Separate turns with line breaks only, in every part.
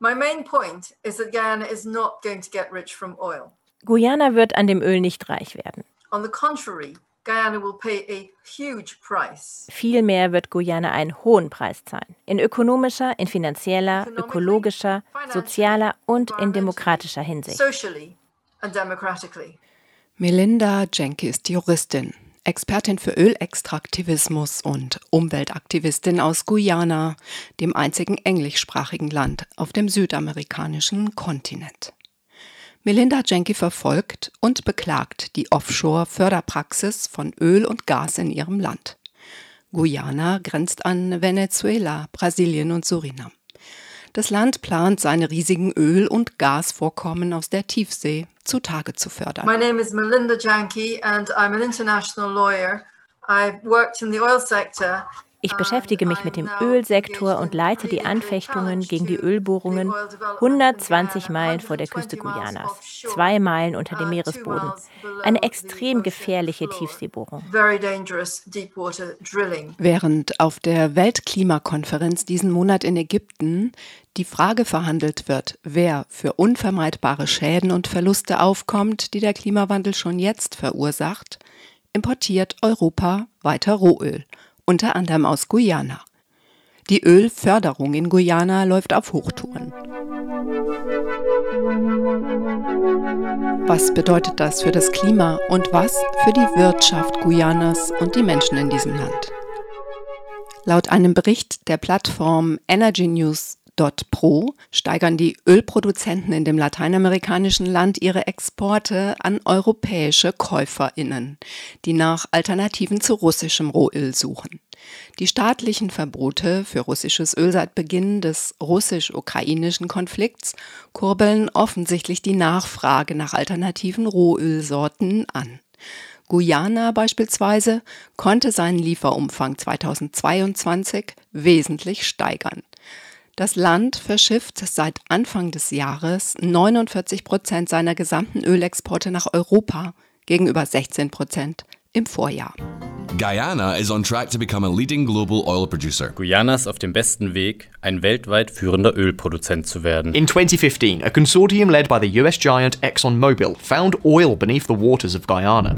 My main point is that Guyana is not going to get rich from oil.
Guyana wird an dem Öl nicht reich werden.
On the contrary, Guyana will pay a huge price.
Vielmehr wird Guyana einen hohen Preis zahlen. In ökonomischer, in finanzieller, ökologischer, sozialer und in demokratischer Hinsicht.
Socially and democratically.
Melinda Jenke ist Juristin, Expertin für Ölextraktivismus und Umweltaktivistin aus Guyana, dem einzigen englischsprachigen Land auf dem südamerikanischen Kontinent. Melinda Jenke verfolgt und beklagt die Offshore-Förderpraxis von Öl und Gas in ihrem Land. Guyana grenzt an Venezuela, Brasilien und Surinam. Das Land plant, seine riesigen Öl- und Gasvorkommen aus der Tiefsee zutage zu fördern.
My name is Melinda Janke and I'm an international lawyer. I've worked in the oil sector
Ich beschäftige mich mit dem Ölsektor und leite die Anfechtungen gegen die Ölbohrungen 120 Meilen vor der Küste Guyanas, zwei Meilen unter dem Meeresboden. Eine extrem gefährliche Tiefseebohrung.
Während auf der Weltklimakonferenz diesen Monat in Ägypten die Frage verhandelt wird, wer für unvermeidbare Schäden und Verluste aufkommt, die der Klimawandel schon jetzt verursacht, importiert Europa weiter Rohöl unter anderem aus Guyana. Die Ölförderung in Guyana läuft auf Hochtouren. Was bedeutet das für das Klima und was für die Wirtschaft Guyanas und die Menschen in diesem Land? Laut einem Bericht der Plattform Energy News Pro steigern die Ölproduzenten in dem lateinamerikanischen Land ihre Exporte an europäische Käuferinnen, die nach Alternativen zu russischem Rohöl suchen. Die staatlichen Verbote für russisches Öl seit Beginn des russisch-ukrainischen Konflikts kurbeln offensichtlich die Nachfrage nach alternativen Rohölsorten an. Guyana beispielsweise konnte seinen Lieferumfang 2022 wesentlich steigern. Das Land verschifft seit Anfang des Jahres 49 Prozent seiner gesamten Ölexporte nach Europa gegenüber 16 Prozent im Vorjahr.
Guyana is on track to become a leading global oil producer.
Guyana ist auf dem besten Weg, ein weltweit führender Ölproduzent zu werden.
In 2015, a consortium led by the US giant ExxonMobil found oil beneath the waters of Guyana.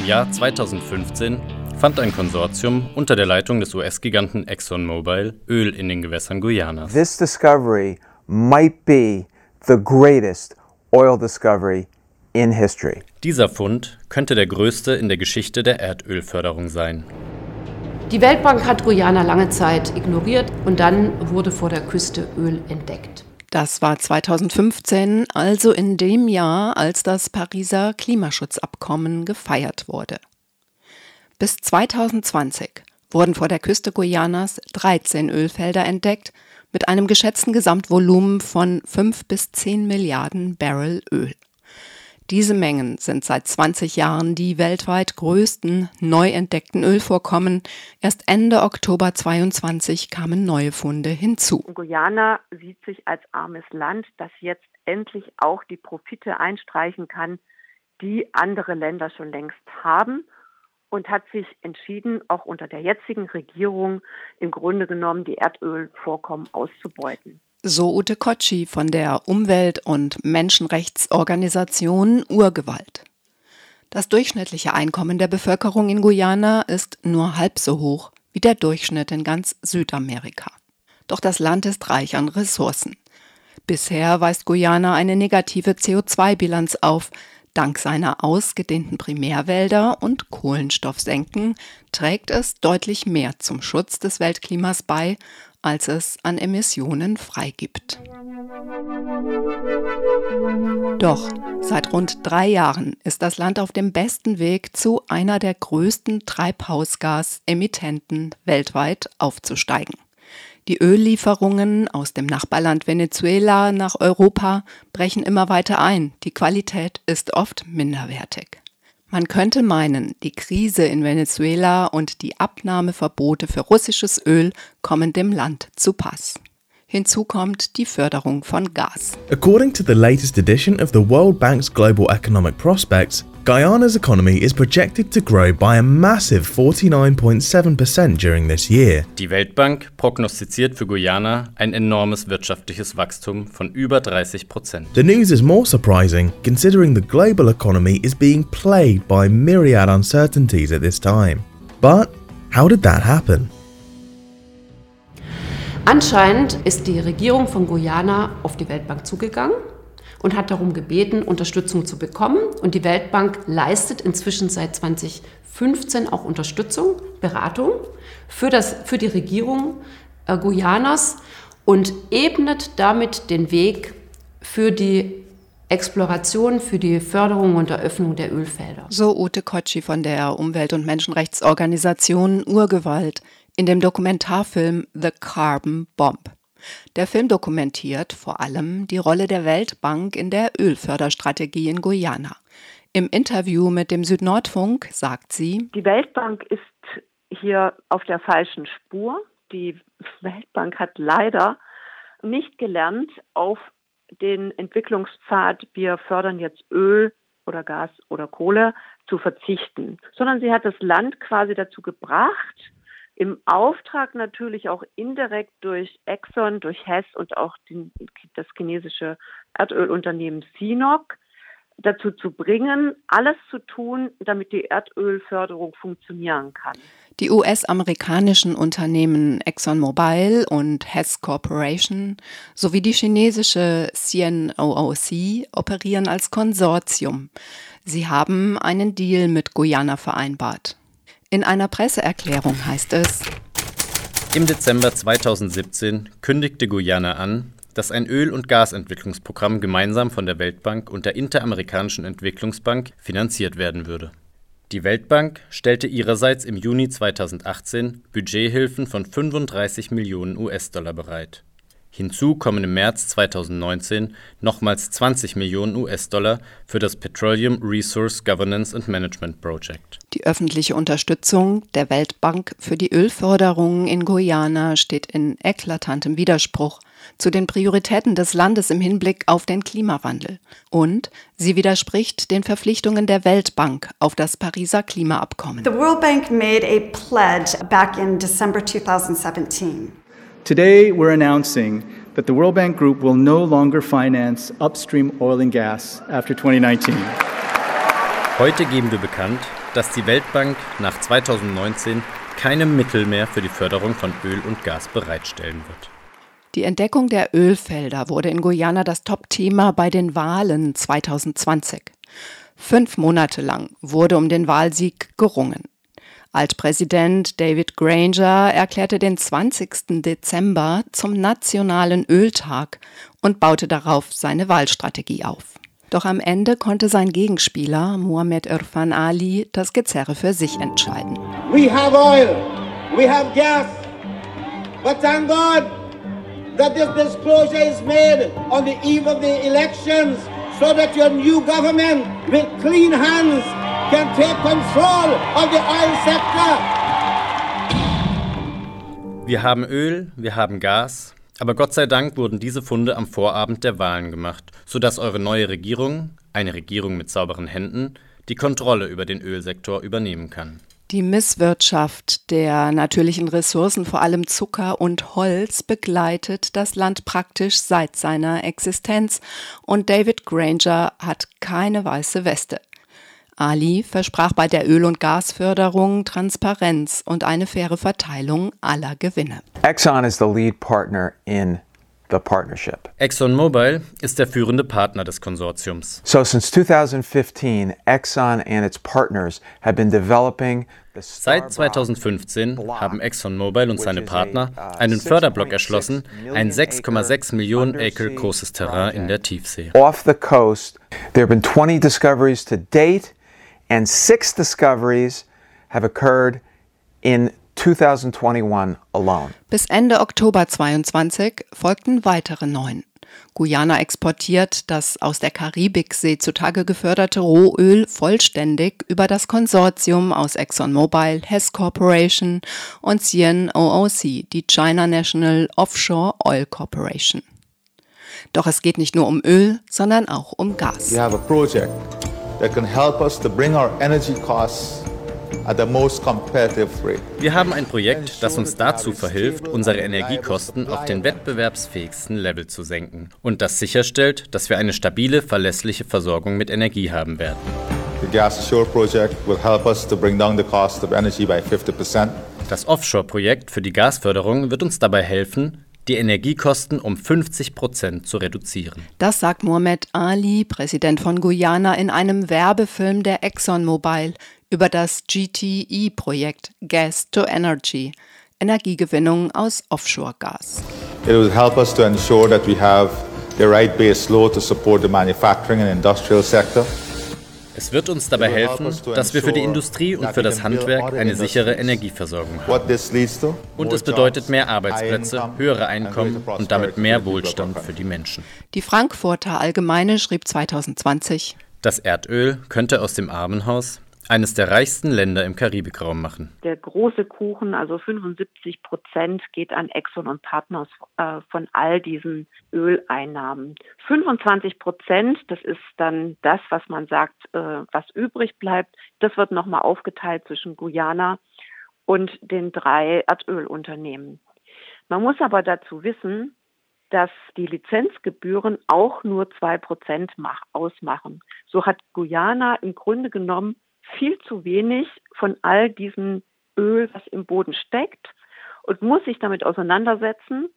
Im Jahr 2015 fand ein Konsortium unter der Leitung des US-Giganten ExxonMobil Öl in den Gewässern Guyanas.
This discovery might be the greatest oil discovery in history.
Dieser Fund könnte der größte in der Geschichte der Erdölförderung sein.
Die Weltbank hat Guyana lange Zeit ignoriert und dann wurde vor der Küste Öl entdeckt.
Das war 2015, also in dem Jahr, als das Pariser Klimaschutzabkommen gefeiert wurde. Bis 2020 wurden vor der Küste Guyanas 13 Ölfelder entdeckt mit einem geschätzten Gesamtvolumen von 5 bis 10 Milliarden Barrel Öl. Diese Mengen sind seit 20 Jahren die weltweit größten neu entdeckten Ölvorkommen. Erst Ende Oktober 22 kamen neue Funde hinzu.
Guyana sieht sich als armes Land, das jetzt endlich auch die Profite einstreichen kann, die andere Länder schon längst haben und hat sich entschieden, auch unter der jetzigen Regierung im Grunde genommen die Erdölvorkommen auszubeuten.
So Ute Kotschi von der Umwelt- und Menschenrechtsorganisation Urgewalt. Das durchschnittliche Einkommen der Bevölkerung in Guyana ist nur halb so hoch wie der Durchschnitt in ganz Südamerika. Doch das Land ist reich an Ressourcen. Bisher weist Guyana eine negative CO2-Bilanz auf, Dank seiner ausgedehnten Primärwälder und Kohlenstoffsenken trägt es deutlich mehr zum Schutz des Weltklimas bei, als es an Emissionen freigibt. Doch seit rund drei Jahren ist das Land auf dem besten Weg, zu einer der größten Treibhausgasemittenten weltweit aufzusteigen. Die Öllieferungen aus dem Nachbarland Venezuela nach Europa brechen immer weiter ein. Die Qualität ist oft minderwertig. Man könnte meinen, die Krise in Venezuela und die Abnahmeverbote für russisches Öl kommen dem Land zu Pass. Hinzu kommt die Förderung von Gas.
According to the latest edition of the World Bank's Global Economic Prospects, Guyana's economy is projected to grow by a massive 49.7% during this year.
Die Weltbank prognostiziert für Guyana ein enormes wirtschaftliches Wachstum von über 30%.
The news is more surprising considering the global economy is being plagued by myriad uncertainties at this time. But how did that happen?
Anscheinend ist die Regierung von Guyana auf die Weltbank zugegangen und hat darum gebeten, Unterstützung zu bekommen. Und die Weltbank leistet inzwischen seit 2015 auch Unterstützung, Beratung für, das, für die Regierung äh, Guyanas und ebnet damit den Weg für die Exploration, für die Förderung und Eröffnung der Ölfelder.
So Ute Kotschi von der Umwelt- und Menschenrechtsorganisation Urgewalt in dem Dokumentarfilm The Carbon Bomb. Der Film dokumentiert vor allem die Rolle der Weltbank in der Ölförderstrategie in Guyana. Im Interview mit dem Südnordfunk sagt sie,
die Weltbank ist hier auf der falschen Spur. Die Weltbank hat leider nicht gelernt, auf den Entwicklungspfad, wir fördern jetzt Öl oder Gas oder Kohle, zu verzichten, sondern sie hat das Land quasi dazu gebracht, im Auftrag natürlich auch indirekt durch Exxon, durch Hess und auch den, das chinesische Erdölunternehmen Sinop dazu zu bringen, alles zu tun, damit die Erdölförderung funktionieren kann.
Die US-amerikanischen Unternehmen ExxonMobil und Hess Corporation sowie die chinesische CNOOC operieren als Konsortium. Sie haben einen Deal mit Guyana vereinbart. In einer Presseerklärung heißt es,
im Dezember 2017 kündigte Guyana an, dass ein Öl- und Gasentwicklungsprogramm gemeinsam von der Weltbank und der Interamerikanischen Entwicklungsbank finanziert werden würde. Die Weltbank stellte ihrerseits im Juni 2018 Budgethilfen von 35 Millionen US-Dollar bereit Hinzu kommen im März 2019 nochmals 20 Millionen US-Dollar für das Petroleum Resource Governance and Management Project.
Die öffentliche Unterstützung der Weltbank für die Ölförderung in Guyana steht in eklatantem Widerspruch zu den Prioritäten des Landes im Hinblick auf den Klimawandel. Und sie widerspricht den Verpflichtungen der Weltbank auf das Pariser Klimaabkommen.
The World Bank made a pledge back in December 2017.
Today, we're announcing that the World Bank Group will no longer finance upstream oil and gas after 2019.
Heute geben wir bekannt, dass die Weltbank nach 2019 keine Mittel mehr für die Förderung von Öl und Gas bereitstellen wird.
Die Entdeckung der Ölfelder wurde in Guyana das Top-Thema bei den Wahlen 2020. Fünf Monate lang wurde um den Wahlsieg gerungen. Altpräsident David Granger erklärte den 20. Dezember zum Nationalen Öltag und baute darauf seine Wahlstrategie auf. Doch am Ende konnte sein Gegenspieler Mohamed Irfan Ali das Gezerre für sich entscheiden.
We have oil, we have gas, but thank God that this disclosure is made on the eve of the elections so that your new government with clean hands can take control of the oil sector.
Wir haben Öl, wir haben Gas, aber Gott sei Dank wurden diese Funde am Vorabend der Wahlen gemacht, sodass eure neue Regierung, eine Regierung mit sauberen Händen, die Kontrolle über den Ölsektor übernehmen kann.
Die Misswirtschaft der natürlichen Ressourcen, vor allem Zucker und Holz, begleitet das Land praktisch seit seiner Existenz und David Granger hat keine weiße Weste. Ali versprach bei der Öl- und Gasförderung Transparenz und eine faire Verteilung aller Gewinne.
Exxon is the lead partner in the partnership.
ExxonMobil ist der führende Partner des Konsortiums.
So since 2015, Exxon and its partners have been developing
Seit 2015 haben ExxonMobil und seine Partner uh, einen Förderblock erschlossen, ein 6,6 Millionen Acre großes Terrain in der Tiefsee.
Off the coast, there have been 20 discoveries to date and six discoveries have occurred in 2021 alone.
Bis Ende Oktober 22 folgten weitere neun. Guyana exportiert das aus der Karibiksee zutage geförderte Rohöl vollständig über das Konsortium aus ExxonMobil, Hess Corporation und CNOOC, die China National Offshore Oil Corporation. Doch es geht nicht nur um Öl, sondern auch um Gas.
We have a project that can help us to bring our energy costs
wir haben ein Projekt, das uns dazu verhilft, unsere Energiekosten auf den wettbewerbsfähigsten Level zu senken und das sicherstellt, dass wir eine stabile, verlässliche Versorgung mit Energie haben werden. Das Offshore-Projekt für die Gasförderung wird uns dabei helfen, die Energiekosten um 50 Prozent zu reduzieren.
Das sagt Mohamed Ali, Präsident von Guyana, in einem Werbefilm der ExxonMobil über das GTE-Projekt Gas to Energy, Energiegewinnung aus Offshore-Gas.
It will help us to ensure that we have the right base load to support the manufacturing and industrial sector.
Es wird uns dabei helfen, dass wir für die Industrie und für das Handwerk eine sichere Energieversorgung haben. Und es bedeutet mehr Arbeitsplätze, höhere Einkommen und damit mehr Wohlstand für die Menschen.
Die Frankfurter Allgemeine schrieb 2020,
das Erdöl könnte aus dem Armenhaus eines der reichsten Länder im Karibikraum machen.
Der große Kuchen, also 75 Prozent, geht an Exxon und Partners äh, von all diesen Öleinnahmen. 25 Prozent, das ist dann das, was man sagt, äh, was übrig bleibt. Das wird nochmal aufgeteilt zwischen Guyana und den drei Erdölunternehmen. Man muss aber dazu wissen, dass die Lizenzgebühren auch nur zwei Prozent ausmachen. So hat Guyana im Grunde genommen viel zu wenig von all diesem Öl, was im Boden steckt und muss sich damit auseinandersetzen,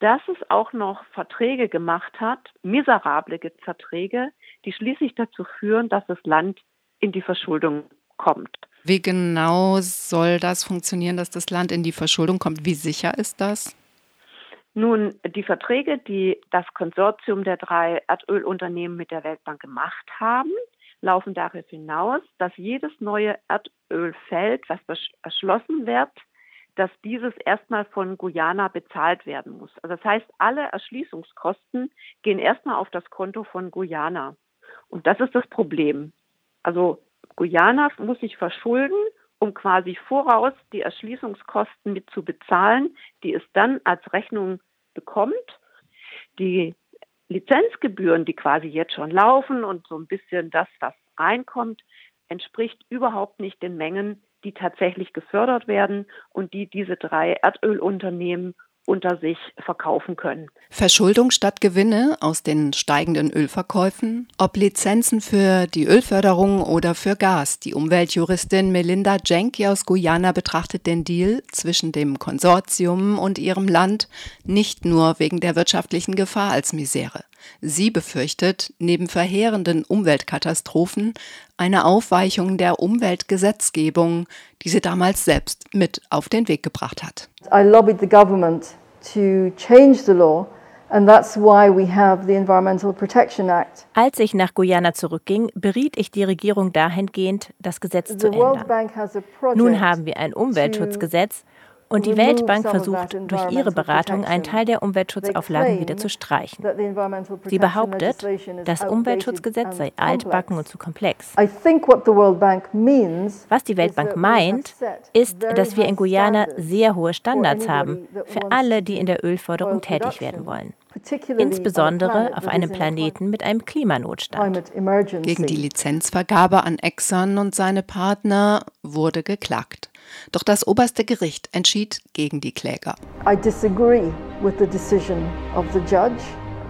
dass es auch noch Verträge gemacht hat, miserable Verträge, die schließlich dazu führen, dass das Land in die Verschuldung kommt.
Wie genau soll das funktionieren, dass das Land in die Verschuldung kommt? Wie sicher ist das?
Nun, die Verträge, die das Konsortium der drei Erdölunternehmen mit der Weltbank gemacht haben, laufen darauf hinaus, dass jedes neue Erdölfeld, was erschlossen wird, dass dieses erstmal von Guyana bezahlt werden muss. Also das heißt, alle Erschließungskosten gehen erstmal auf das Konto von Guyana. Und das ist das Problem. Also Guyana muss sich verschulden, um quasi voraus die Erschließungskosten mit zu bezahlen, die es dann als Rechnung bekommt. Die Lizenzgebühren, die quasi jetzt schon laufen und so ein bisschen das, was reinkommt, entspricht überhaupt nicht den Mengen, die tatsächlich gefördert werden und die diese drei Erdölunternehmen unter sich verkaufen können.
Verschuldung statt Gewinne aus den steigenden Ölverkäufen? Ob Lizenzen für die Ölförderung oder für Gas? Die Umweltjuristin Melinda Jenke aus Guyana betrachtet den Deal zwischen dem Konsortium und ihrem Land nicht nur wegen der wirtschaftlichen Gefahr als Misere. Sie befürchtet neben verheerenden Umweltkatastrophen eine Aufweichung der Umweltgesetzgebung, die sie damals selbst mit auf den Weg gebracht hat. I lobbied the government to change the law als
ich nach Guyana zurückging, beriet ich die Regierung dahingehend, das Gesetz zu ändern. Nun haben wir ein Umweltschutzgesetz und die Weltbank versucht durch ihre Beratung einen Teil der Umweltschutzauflagen wieder zu streichen. Sie behauptet, das Umweltschutzgesetz sei altbacken und zu komplex. Was die Weltbank meint, ist, dass wir in Guyana sehr hohe Standards haben für alle, die in der Ölförderung tätig werden wollen. Insbesondere auf einem Planeten mit einem Klimanotstand.
Gegen die Lizenzvergabe an Exxon und seine Partner wurde geklagt. Doch das oberste Gericht entschied gegen die Kläger. I disagree with the decision of the judge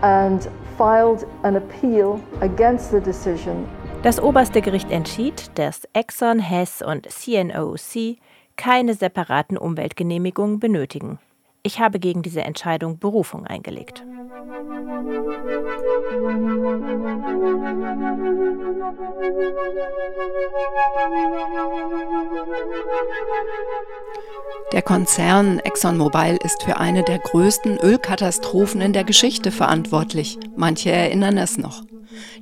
and filed an appeal against the decision.
Das oberste Gericht entschied, dass Exxon, Hess und CNOOC keine separaten Umweltgenehmigungen benötigen. Ich habe gegen diese Entscheidung Berufung eingelegt.
Der Konzern ExxonMobil ist für eine der größten Ölkatastrophen in der Geschichte verantwortlich. Manche erinnern es noch.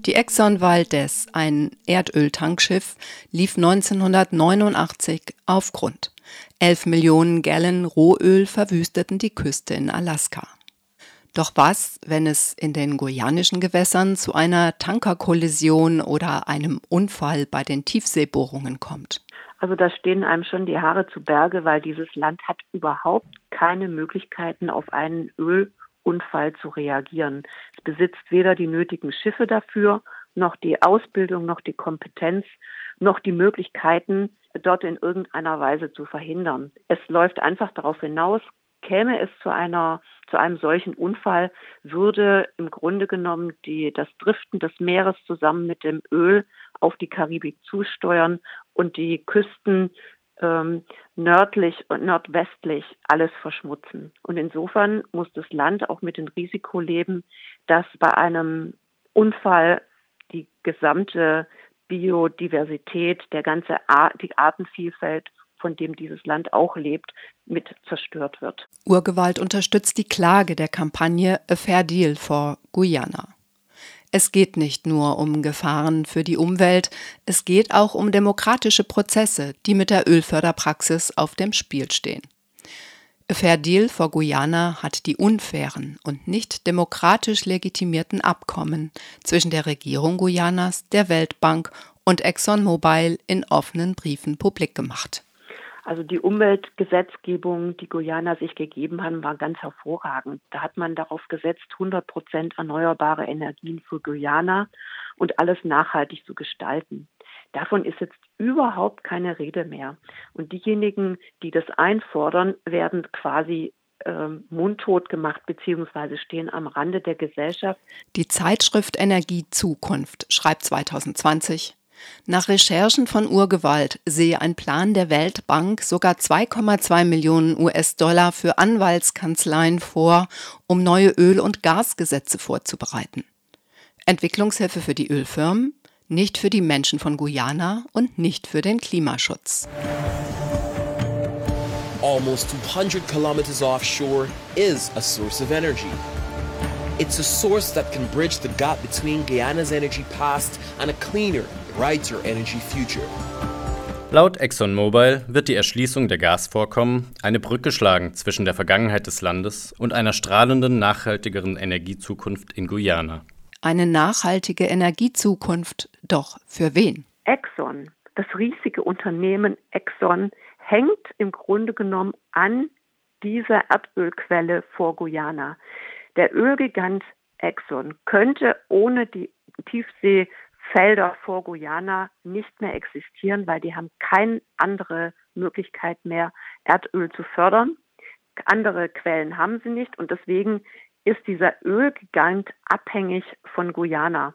Die Exxon Valdez, ein Erdöltankschiff, lief 1989 auf Grund. 11 Millionen Gallon Rohöl verwüsteten die Küste in Alaska. Doch was, wenn es in den guyanischen Gewässern zu einer Tankerkollision oder einem Unfall bei den Tiefseebohrungen kommt?
Also da stehen einem schon die Haare zu Berge, weil dieses Land hat überhaupt keine Möglichkeiten, auf einen Ölunfall zu reagieren. Es besitzt weder die nötigen Schiffe dafür, noch die Ausbildung, noch die Kompetenz, noch die Möglichkeiten, dort in irgendeiner Weise zu verhindern. Es läuft einfach darauf hinaus, käme es zu einer zu einem solchen Unfall, würde im Grunde genommen die, das Driften des Meeres zusammen mit dem Öl auf die Karibik zusteuern und die Küsten ähm, nördlich und nordwestlich alles verschmutzen. Und insofern muss das Land auch mit dem Risiko leben, dass bei einem Unfall die gesamte Biodiversität, der ganze Ar die Artenvielfalt, von dem dieses Land auch lebt, mit zerstört wird.
Urgewalt unterstützt die Klage der Kampagne A Fair Deal for Guyana. Es geht nicht nur um Gefahren für die Umwelt, es geht auch um demokratische Prozesse, die mit der Ölförderpraxis auf dem Spiel stehen. A Fair Deal for Guyana hat die unfairen und nicht demokratisch legitimierten Abkommen zwischen der Regierung Guyanas, der Weltbank und ExxonMobil in offenen Briefen publik gemacht.
Also die Umweltgesetzgebung, die Guyana sich gegeben hat, war ganz hervorragend. Da hat man darauf gesetzt, 100 Prozent erneuerbare Energien für Guyana und alles nachhaltig zu gestalten. Davon ist jetzt überhaupt keine Rede mehr. Und diejenigen, die das einfordern, werden quasi ähm, mundtot gemacht bzw. stehen am Rande der Gesellschaft.
Die Zeitschrift Energie Zukunft schreibt 2020, nach Recherchen von Urgewalt sehe ein Plan der Weltbank sogar 2,2 Millionen US-Dollar für Anwaltskanzleien vor, um neue Öl- und Gasgesetze vorzubereiten. Entwicklungshilfe für die Ölfirmen, nicht für die Menschen von Guyana und nicht für den Klimaschutz.
Almost 200 kilometers offshore is a source of energy. It's a source that can bridge the gap between Guyana's energy past and a cleaner, brighter energy future.
Laut ExxonMobil wird die Erschließung der Gasvorkommen eine Brücke schlagen zwischen der Vergangenheit des Landes und einer strahlenden, nachhaltigeren Energiezukunft in Guyana.
Eine nachhaltige Energiezukunft, doch für wen?
Exxon, das riesige Unternehmen Exxon, hängt im Grunde genommen an dieser Erdölquelle vor Guyana. Der Ölgigant Exxon könnte ohne die Tiefseefelder vor Guyana nicht mehr existieren, weil die haben keine andere Möglichkeit mehr, Erdöl zu fördern. Andere Quellen haben sie nicht und deswegen ist dieser Ölgigant abhängig von Guyana.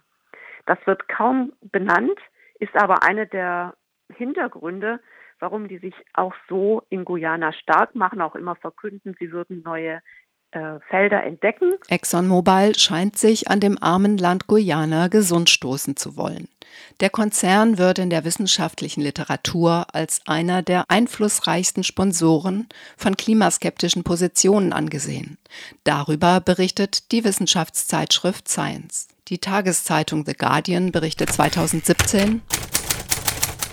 Das wird kaum benannt, ist aber eine der Hintergründe, warum die sich auch so in Guyana stark machen, auch immer verkünden, sie würden neue äh, Felder entdecken.
ExxonMobil scheint sich an dem armen Land Guyana gesund stoßen zu wollen. Der Konzern wird in der wissenschaftlichen Literatur als einer der einflussreichsten Sponsoren von klimaskeptischen Positionen angesehen. Darüber berichtet die Wissenschaftszeitschrift Science. Die Tageszeitung The Guardian berichtet 2017,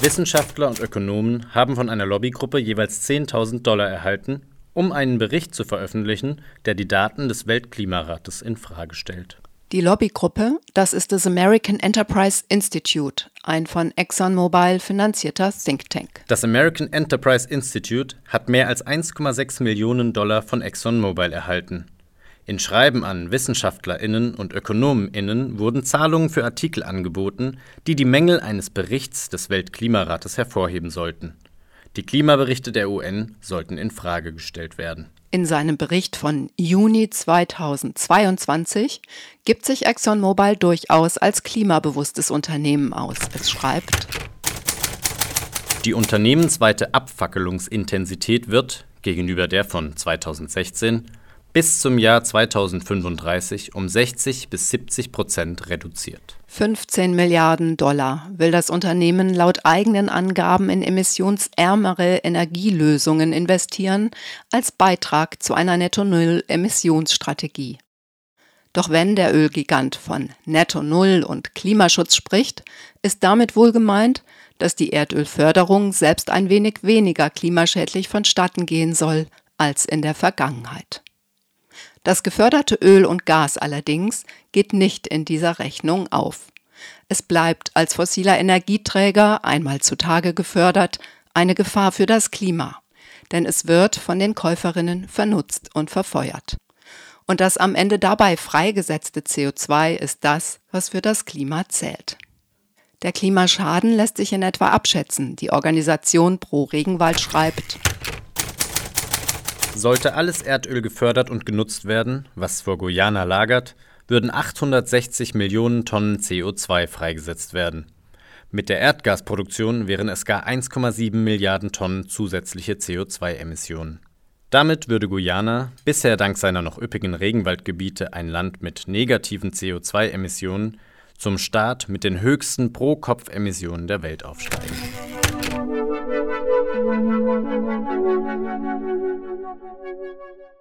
Wissenschaftler und Ökonomen haben von einer Lobbygruppe jeweils 10.000 Dollar erhalten, um einen Bericht zu veröffentlichen, der die Daten des Weltklimarates in Frage stellt.
Die Lobbygruppe, das ist das American Enterprise Institute, ein von ExxonMobil finanzierter Think Tank.
Das American Enterprise Institute hat mehr als 1,6 Millionen Dollar von ExxonMobil erhalten. In Schreiben an WissenschaftlerInnen und ÖkonomInnen wurden Zahlungen für Artikel angeboten, die die Mängel eines Berichts des Weltklimarates hervorheben sollten. Die Klimaberichte der UN sollten in Frage gestellt werden.
In seinem Bericht von Juni 2022 gibt sich ExxonMobil durchaus als klimabewusstes Unternehmen aus. Es schreibt,
Die unternehmensweite Abfackelungsintensität wird, gegenüber der von 2016, bis zum Jahr 2035 um 60 bis 70 Prozent reduziert.
15 Milliarden Dollar will das Unternehmen laut eigenen Angaben in emissionsärmere Energielösungen investieren als Beitrag zu einer Netto-Null-Emissionsstrategie. Doch wenn der Ölgigant von Netto Null und Klimaschutz spricht, ist damit wohl gemeint, dass die Erdölförderung selbst ein wenig weniger klimaschädlich vonstatten gehen soll als in der Vergangenheit. Das geförderte Öl und Gas allerdings geht nicht in dieser Rechnung auf. Es bleibt als fossiler Energieträger, einmal zutage gefördert, eine Gefahr für das Klima, denn es wird von den Käuferinnen vernutzt und verfeuert. Und das am Ende dabei freigesetzte CO2 ist das, was für das Klima zählt. Der Klimaschaden lässt sich in etwa abschätzen. Die Organisation Pro Regenwald schreibt,
sollte alles Erdöl gefördert und genutzt werden, was vor Guyana lagert, würden 860 Millionen Tonnen CO2 freigesetzt werden. Mit der Erdgasproduktion wären es gar 1,7 Milliarden Tonnen zusätzliche CO2-Emissionen. Damit würde Guyana, bisher dank seiner noch üppigen Regenwaldgebiete ein Land mit negativen CO2-Emissionen, zum Staat mit den höchsten Pro-Kopf-Emissionen der Welt aufsteigen. Thank you.